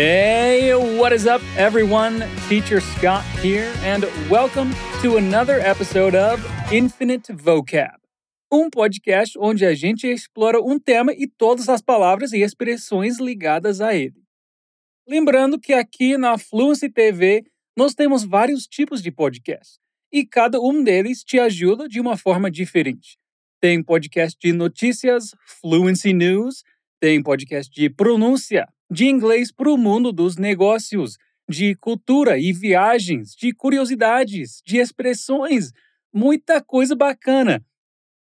Hey, what is up, everyone? Teacher Scott here, and welcome to another episode of Infinite Vocab, um podcast onde a gente explora um tema e todas as palavras e expressões ligadas a ele. Lembrando que aqui na Fluency TV nós temos vários tipos de podcasts e cada um deles te ajuda de uma forma diferente. Tem podcast de notícias, Fluency News, tem podcast de pronúncia, de inglês para o mundo dos negócios, de cultura e viagens, de curiosidades, de expressões, muita coisa bacana.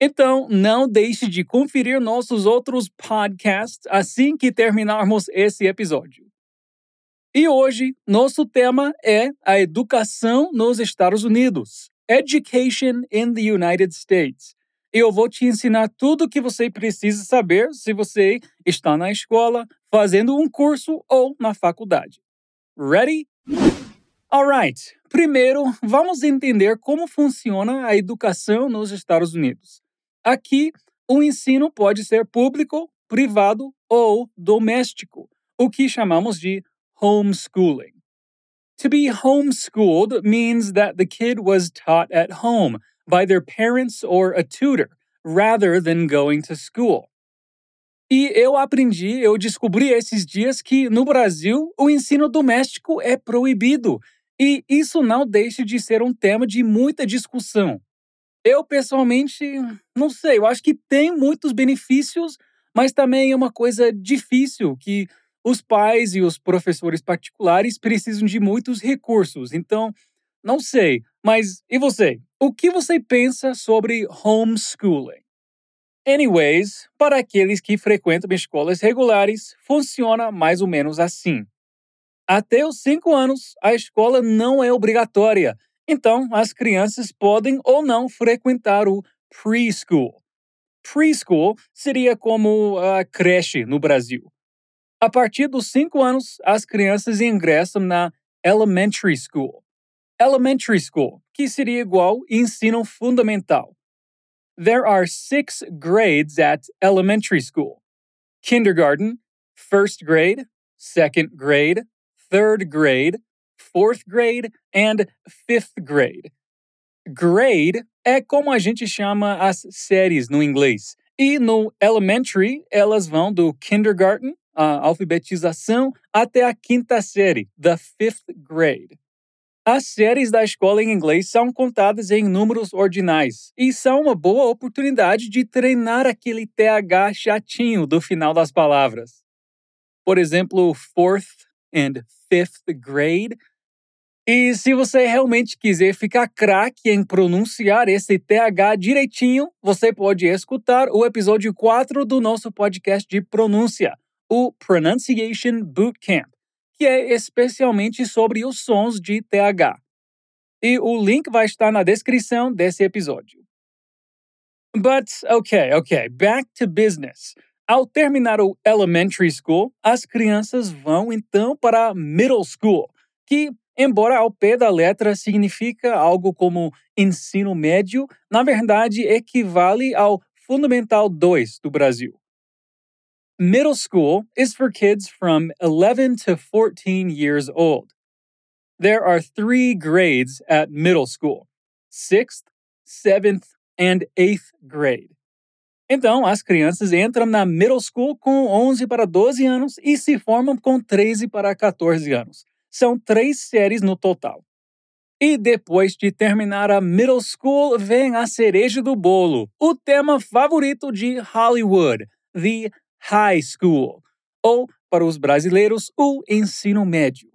Então, não deixe de conferir nossos outros podcasts assim que terminarmos esse episódio. E hoje, nosso tema é a educação nos Estados Unidos. Education in the United States. Eu vou te ensinar tudo o que você precisa saber se você está na escola, fazendo um curso ou na faculdade. Ready? Alright. Primeiro, vamos entender como funciona a educação nos Estados Unidos. Aqui, o ensino pode ser público, privado ou doméstico, o que chamamos de homeschooling. To be homeschooled means that the kid was taught at home by their parents or a tutor, rather than going to school. E eu aprendi, eu descobri esses dias que no Brasil o ensino doméstico é proibido. E isso não deixa de ser um tema de muita discussão. Eu, pessoalmente, não sei, eu acho que tem muitos benefícios, mas também é uma coisa difícil que os pais e os professores particulares precisam de muitos recursos. Então, não sei, mas e você? O que você pensa sobre homeschooling? Anyways, para aqueles que frequentam escolas regulares, funciona mais ou menos assim. Até os 5 anos, a escola não é obrigatória, então as crianças podem ou não frequentar o preschool. Preschool seria como a creche no Brasil. A partir dos 5 anos, as crianças ingressam na elementary school. Elementary school, que seria igual ensino fundamental. There are six grades at elementary school kindergarten, first grade, second grade, third grade, fourth grade, and fifth grade. Grade é como a gente chama as séries no inglês. E no elementary, elas vão do kindergarten, a alfabetização, até a quinta série, the fifth grade. As séries da escola em inglês são contadas em números ordinais e são uma boa oportunidade de treinar aquele TH chatinho do final das palavras. Por exemplo, fourth and fifth grade. E se você realmente quiser ficar craque em pronunciar esse TH direitinho, você pode escutar o episódio 4 do nosso podcast de pronúncia, o Pronunciation Bootcamp que é especialmente sobre os sons de TH. E o link vai estar na descrição desse episódio. But, ok, ok, back to business. Ao terminar o elementary school, as crianças vão então para middle school, que, embora ao pé da letra significa algo como ensino médio, na verdade equivale ao Fundamental 2 do Brasil. Middle school is for kids from 11 to 14 years old. There are three grades at middle school sixth, seventh, and eighth grade. Então, as crianças entram na middle school com 11 para 12 anos e se formam com 13 para 14 anos. São três séries no total. E depois de terminar a middle school, vem a cereja do bolo, o tema favorito de Hollywood, the high school, ou, para os brasileiros, o ensino médio.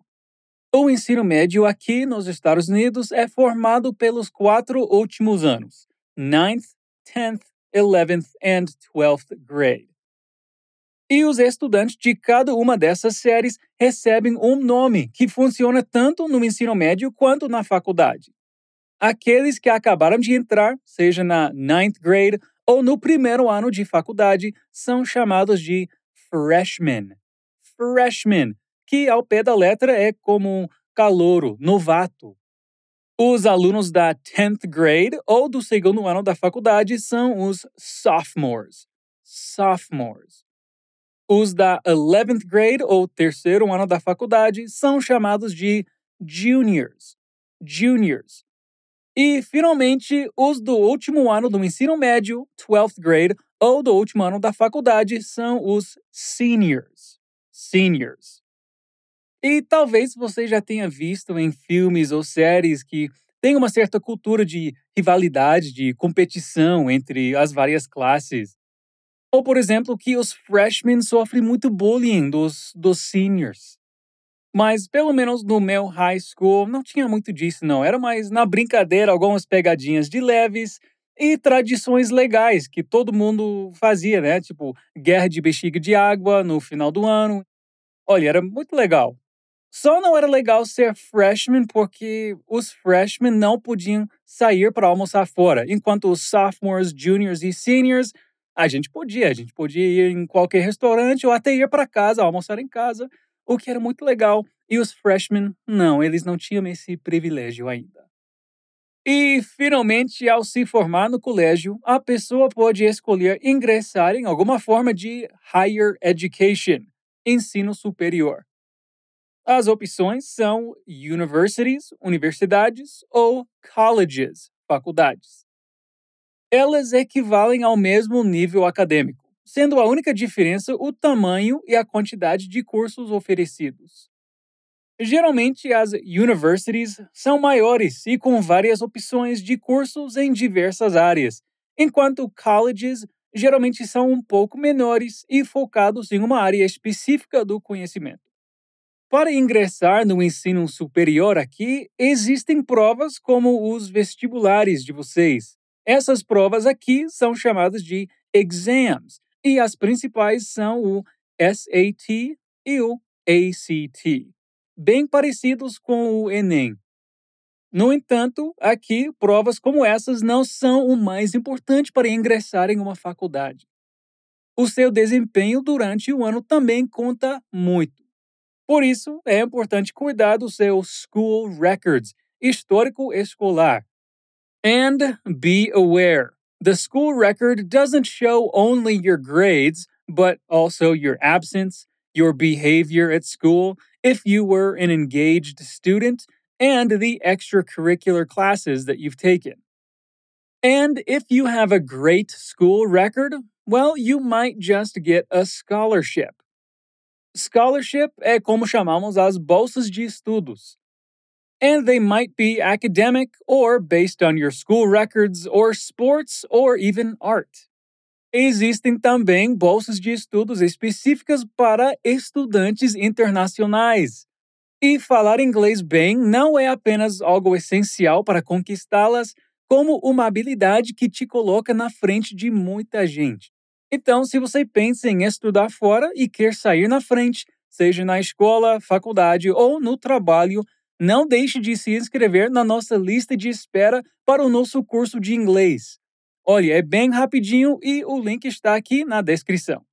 O ensino médio aqui nos Estados Unidos é formado pelos quatro últimos anos: 9th, 10th, 11th and 12th grade. E os estudantes de cada uma dessas séries recebem um nome que funciona tanto no ensino médio quanto na faculdade. Aqueles que acabaram de entrar, seja na 9th grade ou no primeiro ano de faculdade são chamados de freshmen. Freshmen, que ao pé da letra é como calouro, novato. Os alunos da 10th grade ou do segundo ano da faculdade são os sophomores. Sophomores. Os da 11th grade, ou terceiro ano da faculdade, são chamados de juniors. Juniors. E, finalmente, os do último ano do ensino médio, 12th grade, ou do último ano da faculdade, são os seniors. Seniors. E talvez você já tenha visto em filmes ou séries que tem uma certa cultura de rivalidade, de competição entre as várias classes. Ou, por exemplo, que os freshmen sofrem muito bullying dos, dos seniors. Mas pelo menos no meu high school não tinha muito disso, não. Era mais na brincadeira, algumas pegadinhas de leves e tradições legais que todo mundo fazia, né? Tipo, guerra de bexiga de água no final do ano. Olha, era muito legal. Só não era legal ser freshman porque os freshmen não podiam sair para almoçar fora, enquanto os sophomores, juniors e seniors a gente podia, a gente podia ir em qualquer restaurante ou até ir para casa, almoçar em casa, o que era muito legal. E os freshmen, não, eles não tinham esse privilégio ainda. E, finalmente, ao se formar no colégio, a pessoa pode escolher ingressar em alguma forma de higher education, ensino superior. As opções são universities, universidades, ou colleges, faculdades elas equivalem ao mesmo nível acadêmico, sendo a única diferença o tamanho e a quantidade de cursos oferecidos. Geralmente, as universities são maiores e com várias opções de cursos em diversas áreas, enquanto colleges geralmente são um pouco menores e focados em uma área específica do conhecimento. Para ingressar no ensino superior aqui, existem provas como os vestibulares de vocês, essas provas aqui são chamadas de exams, e as principais são o SAT e o ACT, bem parecidos com o Enem. No entanto, aqui, provas como essas não são o mais importante para ingressar em uma faculdade. O seu desempenho durante o ano também conta muito. Por isso, é importante cuidar do seu School Records, histórico escolar, And be aware the school record doesn't show only your grades, but also your absence, your behavior at school, if you were an engaged student, and the extracurricular classes that you've taken. And if you have a great school record, well, you might just get a scholarship. Scholarship é como chamamos as bolsas de estudos. And they might be academic or based on your school records or sports or even art. Existem também bolsas de estudos específicas para estudantes internacionais. E falar inglês bem não é apenas algo essencial para conquistá-las, como uma habilidade que te coloca na frente de muita gente. Então, se você pensa em estudar fora e quer sair na frente, seja na escola, faculdade ou no trabalho, não deixe de se inscrever na nossa lista de espera para o nosso curso de inglês. Olha, é bem rapidinho e o link está aqui na descrição.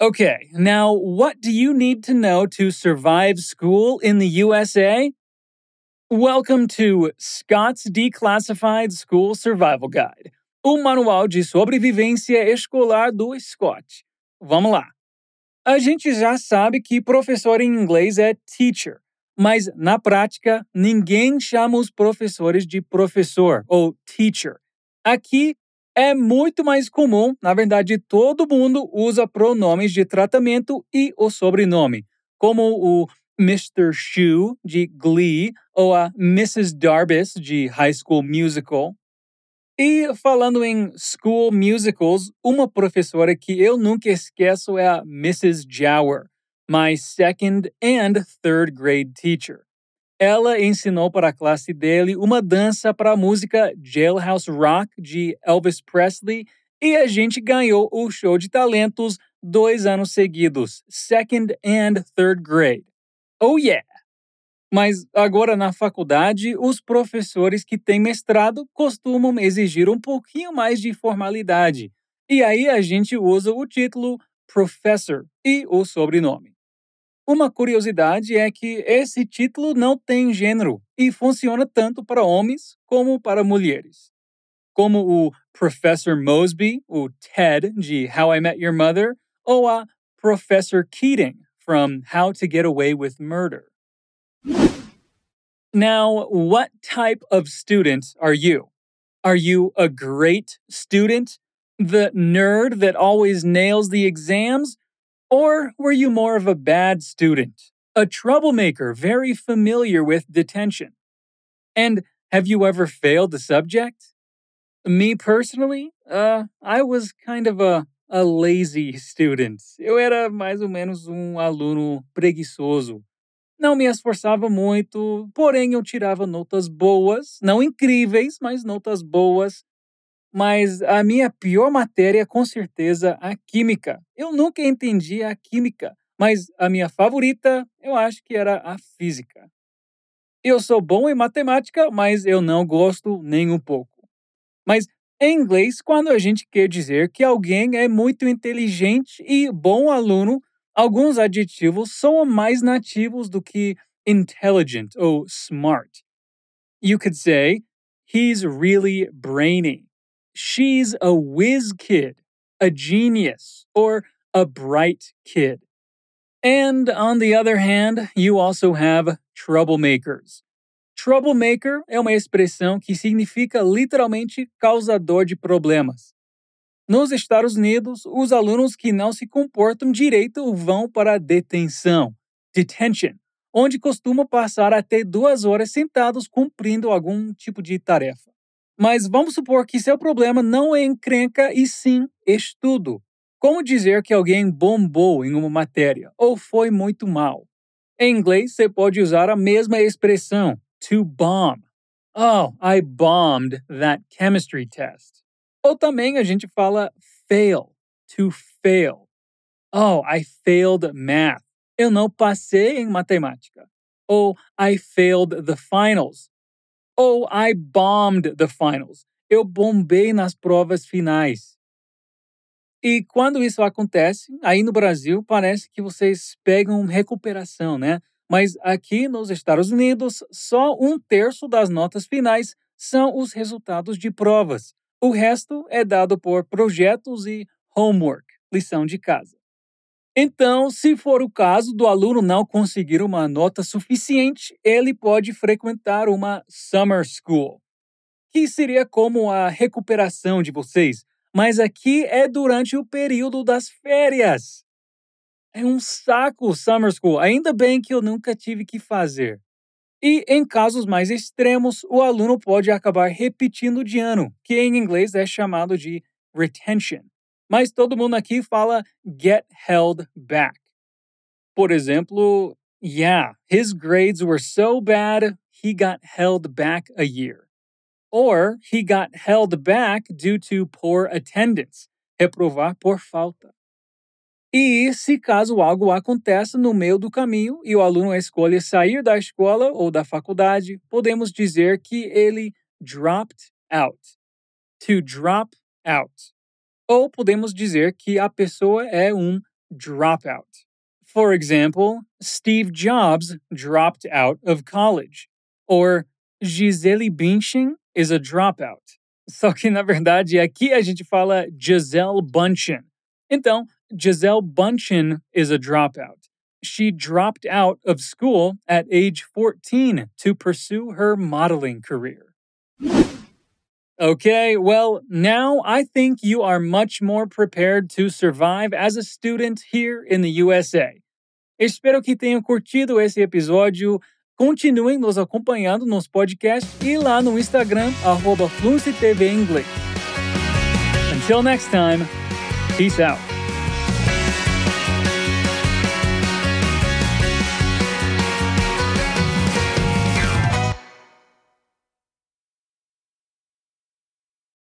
Okay, now what do you need to know to survive school in the USA? Welcome to Scott's Declassified School Survival Guide, o manual de sobrevivência escolar do Scott. Vamos lá. A gente já sabe que professor em inglês é teacher. Mas, na prática, ninguém chama os professores de professor ou teacher. Aqui é muito mais comum, na verdade, todo mundo usa pronomes de tratamento e o sobrenome, como o Mr. Shu de Glee ou a Mrs. Darbus de High School Musical. E falando em school musicals, uma professora que eu nunca esqueço é a Mrs. Jower my second and third grade teacher. Ela ensinou para a classe dele uma dança para a música Jailhouse Rock de Elvis Presley e a gente ganhou o show de talentos dois anos seguidos, second and third grade. Oh yeah! Mas agora na faculdade, os professores que têm mestrado costumam exigir um pouquinho mais de formalidade. E aí a gente usa o título professor e o sobrenome. Uma curiosidade é que esse título não tem gênero e funciona tanto para homens como para mulheres. Como o Professor Mosby, o Ted de How I Met Your Mother, ou a Professor Keating from How to Get Away with Murder. Now, what type of student are you? Are you a great student? The nerd that always nails the exams? Or were you more of a bad student? A troublemaker very familiar with detention? And have you ever failed the subject? Me personally, uh, I was kind of a, a lazy student. Eu era mais ou menos um aluno preguiçoso. Não me esforçava muito, porém eu tirava notas boas, não incríveis, mas notas boas. Mas a minha pior matéria, com certeza, a química. Eu nunca entendi a química, mas a minha favorita, eu acho que era a física. Eu sou bom em matemática, mas eu não gosto nem um pouco. Mas em inglês, quando a gente quer dizer que alguém é muito inteligente e bom aluno, Alguns adjetivos são mais nativos do que intelligent ou smart. You could say, he's really brainy. She's a whiz kid, a genius, or a bright kid. And on the other hand, you also have troublemakers. Troublemaker é uma expressão que significa literalmente causador de problemas. Nos Estados Unidos, os alunos que não se comportam direito vão para a detenção, detention, onde costumam passar até duas horas sentados cumprindo algum tipo de tarefa. Mas vamos supor que seu problema não é encrenca e sim estudo. Como dizer que alguém bombou em uma matéria ou foi muito mal? Em inglês, você pode usar a mesma expressão, to bomb. Oh, I bombed that chemistry test. Ou também a gente fala fail, to fail. Oh, I failed math. Eu não passei em matemática. Ou I failed the finals. Ou I bombed the finals. Eu bombei nas provas finais. E quando isso acontece, aí no Brasil parece que vocês pegam recuperação, né? Mas aqui nos Estados Unidos, só um terço das notas finais são os resultados de provas. O resto é dado por projetos e homework, lição de casa. Então, se for o caso do aluno não conseguir uma nota suficiente, ele pode frequentar uma summer school, que seria como a recuperação de vocês, mas aqui é durante o período das férias. É um saco summer school, ainda bem que eu nunca tive que fazer. E em casos mais extremos, o aluno pode acabar repetindo de ano, que em inglês é chamado de retention. Mas todo mundo aqui fala get held back. Por exemplo, yeah, his grades were so bad, he got held back a year. Or he got held back due to poor attendance, reprovar por falta. E se caso algo aconteça no meio do caminho e o aluno escolhe sair da escola ou da faculdade, podemos dizer que ele dropped out. To drop out. Ou podemos dizer que a pessoa é um dropout. For example, Steve Jobs dropped out of college. Or Gisele Bündchen is a dropout. Só que, na verdade, aqui a gente fala Gisele Bündchen. Então, Gisele Bündchen is a dropout. She dropped out of school at age 14 to pursue her modeling career. Okay, well, now I think you are much more prepared to survive as a student here in the USA. Espero que tenham curtido esse episódio. Continuem nos acompanhando nos podcasts e lá no Instagram, arroba Until next time, peace out.